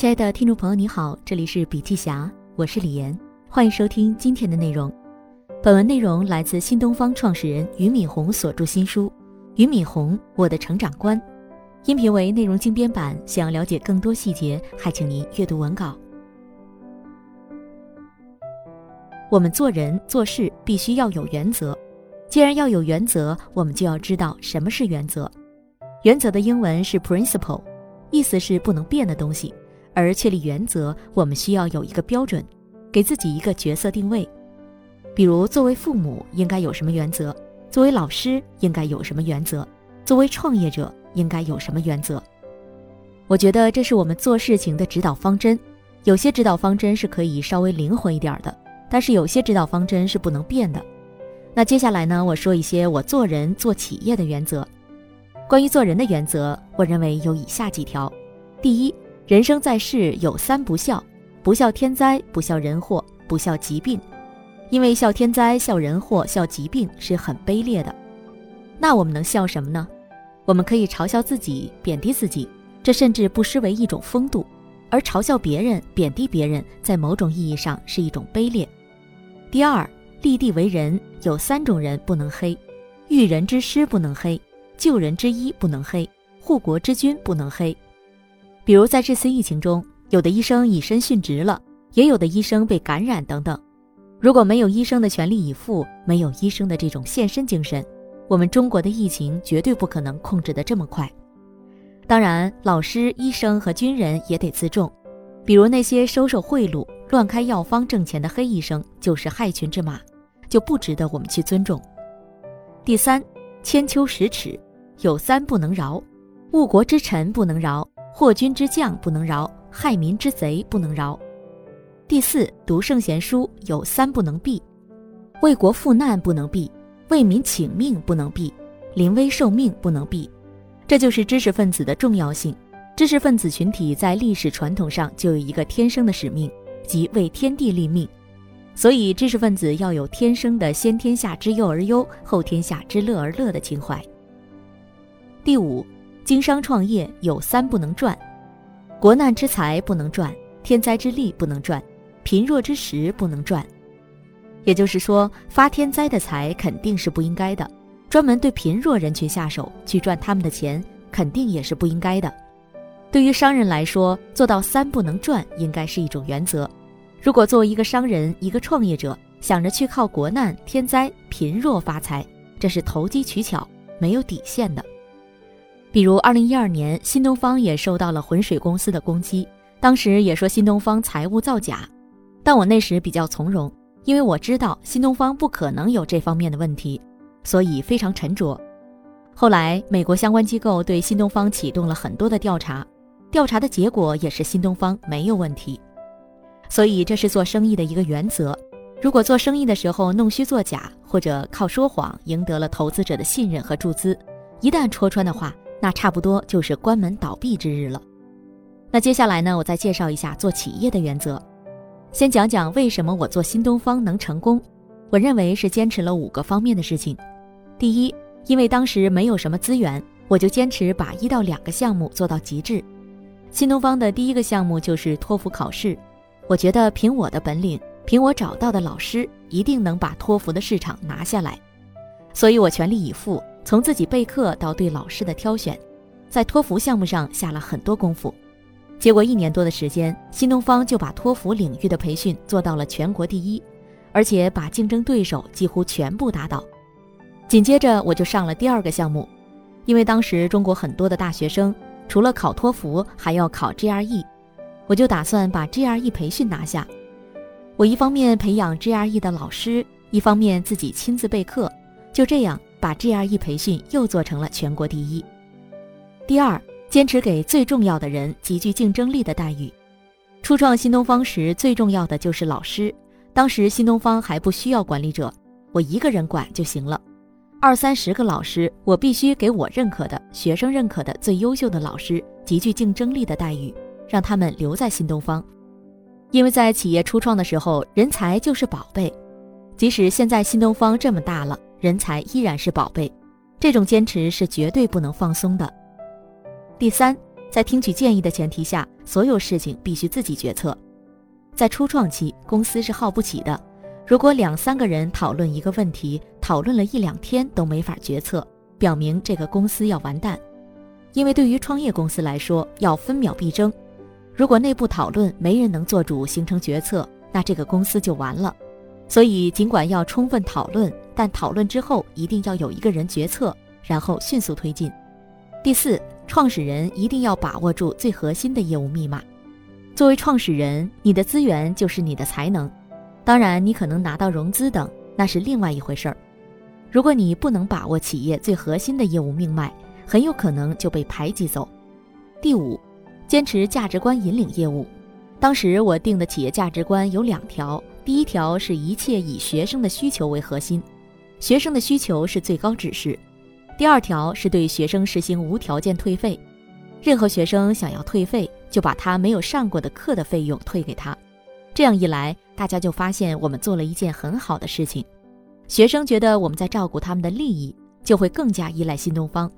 亲爱的听众朋友，你好，这里是笔记侠，我是李岩，欢迎收听今天的内容。本文内容来自新东方创始人俞敏洪所著新书《俞敏洪：我的成长观》，音频为内容精编版。想要了解更多细节，还请您阅读文稿。我们做人做事必须要有原则，既然要有原则，我们就要知道什么是原则。原则的英文是 principle，意思是不能变的东西。而确立原则，我们需要有一个标准，给自己一个角色定位。比如，作为父母应该有什么原则？作为老师应该有什么原则？作为创业者应该有什么原则？我觉得这是我们做事情的指导方针。有些指导方针是可以稍微灵活一点的，但是有些指导方针是不能变的。那接下来呢？我说一些我做人做企业的原则。关于做人的原则，我认为有以下几条：第一，人生在世有三不孝：不孝天灾，不孝人祸，不孝疾病。因为笑天灾、笑人祸、笑疾病是很卑劣的，那我们能笑什么呢？我们可以嘲笑自己、贬低自己，这甚至不失为一种风度；而嘲笑别人、贬低别人，在某种意义上是一种卑劣。第二，立地为人，有三种人不能黑：育人之师不能黑，救人之医不能黑，护国之君不能黑。比如在这次疫情中，有的医生以身殉职了，也有的医生被感染等等。如果没有医生的全力以赴，没有医生的这种献身精神，我们中国的疫情绝对不可能控制得这么快。当然，老师、医生和军人也得自重，比如那些收受贿赂、乱开药方挣钱的黑医生，就是害群之马，就不值得我们去尊重。第三，千秋十尺，有三不能饶：误国之臣不能饶，祸君之将不能饶，害民之贼不能饶。第四，读圣贤书有三不能避：为国赴难不能避，为民请命不能避，临危受命不能避。这就是知识分子的重要性。知识分子群体在历史传统上就有一个天生的使命，即为天地立命。所以，知识分子要有天生的先天下之忧而忧，后天下之乐而乐的情怀。第五，经商创业有三不能赚：国难之财不能赚，天灾之利不能赚。贫弱之时不能赚，也就是说，发天灾的财肯定是不应该的。专门对贫弱人群下手去赚他们的钱，肯定也是不应该的。对于商人来说，做到三不能赚，应该是一种原则。如果作为一个商人、一个创业者，想着去靠国难、天灾、贫弱发财，这是投机取巧、没有底线的。比如，二零一二年，新东方也受到了浑水公司的攻击，当时也说新东方财务造假。但我那时比较从容，因为我知道新东方不可能有这方面的问题，所以非常沉着。后来，美国相关机构对新东方启动了很多的调查，调查的结果也是新东方没有问题。所以，这是做生意的一个原则：如果做生意的时候弄虚作假，或者靠说谎赢得了投资者的信任和注资，一旦戳穿的话，那差不多就是关门倒闭之日了。那接下来呢，我再介绍一下做企业的原则。先讲讲为什么我做新东方能成功，我认为是坚持了五个方面的事情。第一，因为当时没有什么资源，我就坚持把一到两个项目做到极致。新东方的第一个项目就是托福考试，我觉得凭我的本领，凭我找到的老师，一定能把托福的市场拿下来。所以我全力以赴，从自己备课到对老师的挑选，在托福项目上下了很多功夫。结果一年多的时间，新东方就把托福领域的培训做到了全国第一，而且把竞争对手几乎全部打倒。紧接着我就上了第二个项目，因为当时中国很多的大学生除了考托福还要考 GRE，我就打算把 GRE 培训拿下。我一方面培养 GRE 的老师，一方面自己亲自备课，就这样把 GRE 培训又做成了全国第一。第二。坚持给最重要的人极具竞争力的待遇。初创新东方时，最重要的就是老师。当时新东方还不需要管理者，我一个人管就行了。二三十个老师，我必须给我认可的学生认可的最优秀的老师极具竞争力的待遇，让他们留在新东方。因为在企业初创的时候，人才就是宝贝。即使现在新东方这么大了，人才依然是宝贝。这种坚持是绝对不能放松的。第三，在听取建议的前提下，所有事情必须自己决策。在初创期，公司是耗不起的。如果两三个人讨论一个问题，讨论了一两天都没法决策，表明这个公司要完蛋。因为对于创业公司来说，要分秒必争。如果内部讨论没人能做主形成决策，那这个公司就完了。所以，尽管要充分讨论，但讨论之后一定要有一个人决策，然后迅速推进。第四，创始人一定要把握住最核心的业务密码。作为创始人，你的资源就是你的才能。当然，你可能拿到融资等，那是另外一回事儿。如果你不能把握企业最核心的业务命脉，很有可能就被排挤走。第五，坚持价值观引领业务。当时我定的企业价值观有两条，第一条是一切以学生的需求为核心，学生的需求是最高指示；第二条是对学生实行无条件退费，任何学生想要退费，就把他没有上过的课的费用退给他。这样一来，大家就发现我们做了一件很好的事情，学生觉得我们在照顾他们的利益，就会更加依赖新东方。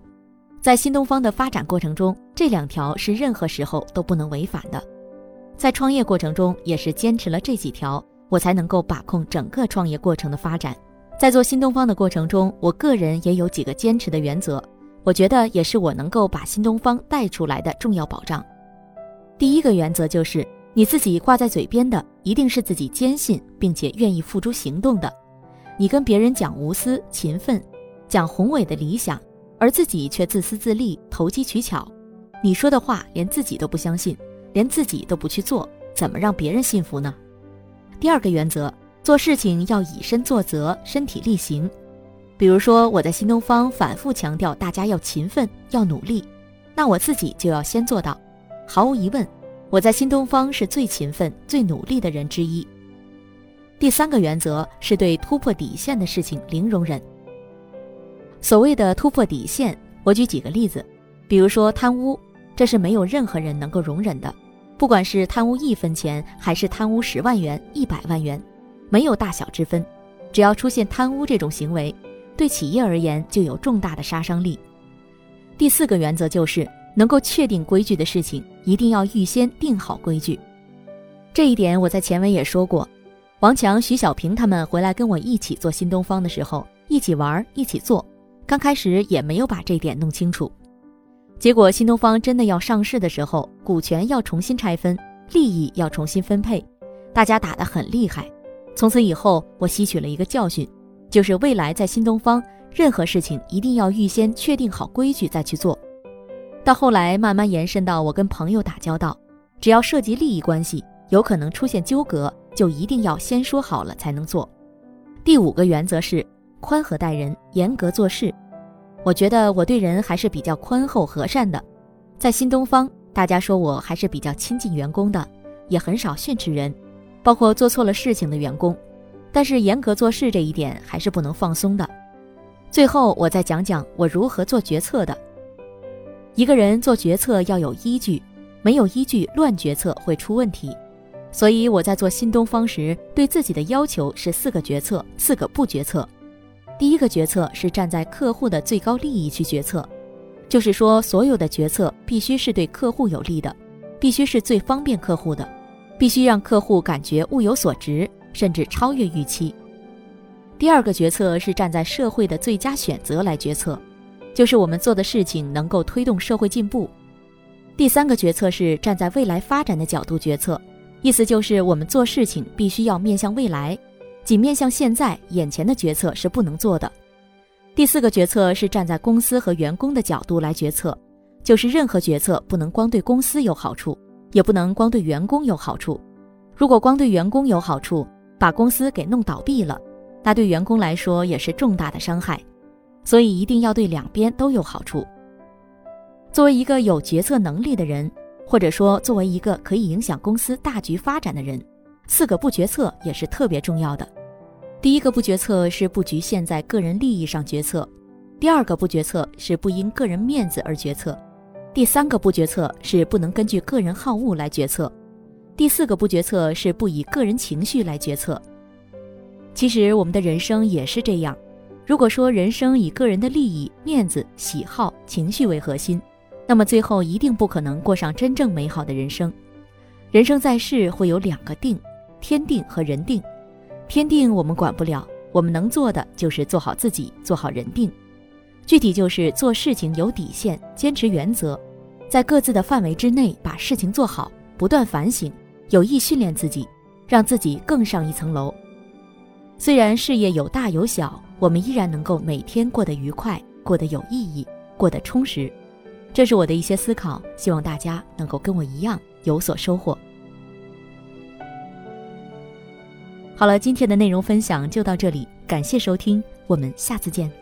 在新东方的发展过程中，这两条是任何时候都不能违反的。在创业过程中，也是坚持了这几条，我才能够把控整个创业过程的发展。在做新东方的过程中，我个人也有几个坚持的原则，我觉得也是我能够把新东方带出来的重要保障。第一个原则就是，你自己挂在嘴边的一定是自己坚信并且愿意付诸行动的。你跟别人讲无私、勤奋，讲宏伟的理想。而自己却自私自利、投机取巧，你说的话连自己都不相信，连自己都不去做，怎么让别人信服呢？第二个原则，做事情要以身作则、身体力行。比如说，我在新东方反复强调大家要勤奋、要努力，那我自己就要先做到。毫无疑问，我在新东方是最勤奋、最努力的人之一。第三个原则是对突破底线的事情零容忍。所谓的突破底线，我举几个例子，比如说贪污，这是没有任何人能够容忍的，不管是贪污一分钱，还是贪污十万元、一百万元，没有大小之分，只要出现贪污这种行为，对企业而言就有重大的杀伤力。第四个原则就是能够确定规矩的事情，一定要预先定好规矩。这一点我在前文也说过，王强、徐小平他们回来跟我一起做新东方的时候，一起玩，一起做。刚开始也没有把这点弄清楚，结果新东方真的要上市的时候，股权要重新拆分，利益要重新分配，大家打得很厉害。从此以后，我吸取了一个教训，就是未来在新东方，任何事情一定要预先确定好规矩再去做。到后来慢慢延伸到我跟朋友打交道，只要涉及利益关系，有可能出现纠葛，就一定要先说好了才能做。第五个原则是。宽和待人，严格做事。我觉得我对人还是比较宽厚和善的。在新东方，大家说我还是比较亲近员工的，也很少训斥人，包括做错了事情的员工。但是严格做事这一点还是不能放松的。最后，我再讲讲我如何做决策的。一个人做决策要有依据，没有依据乱决策会出问题。所以我在做新东方时，对自己的要求是四个决策，四个不决策。第一个决策是站在客户的最高利益去决策，就是说，所有的决策必须是对客户有利的，必须是最方便客户的，必须让客户感觉物有所值，甚至超越预期。第二个决策是站在社会的最佳选择来决策，就是我们做的事情能够推动社会进步。第三个决策是站在未来发展的角度决策，意思就是我们做事情必须要面向未来。仅面向现在眼前的决策是不能做的。第四个决策是站在公司和员工的角度来决策，就是任何决策不能光对公司有好处，也不能光对员工有好处。如果光对员工有好处，把公司给弄倒闭了，那对员工来说也是重大的伤害。所以一定要对两边都有好处。作为一个有决策能力的人，或者说作为一个可以影响公司大局发展的人。四个不决策也是特别重要的。第一个不决策是不局限在个人利益上决策；第二个不决策是不因个人面子而决策；第三个不决策是不能根据个人好恶来决策；第四个不决策是不以个人情绪来决策。其实我们的人生也是这样。如果说人生以个人的利益、面子、喜好、情绪为核心，那么最后一定不可能过上真正美好的人生。人生在世会有两个定，天定和人定。天定我们管不了，我们能做的就是做好自己，做好人定。具体就是做事情有底线，坚持原则，在各自的范围之内把事情做好，不断反省，有意训练自己，让自己更上一层楼。虽然事业有大有小，我们依然能够每天过得愉快，过得有意义，过得充实。这是我的一些思考，希望大家能够跟我一样有所收获。好了，今天的内容分享就到这里，感谢收听，我们下次见。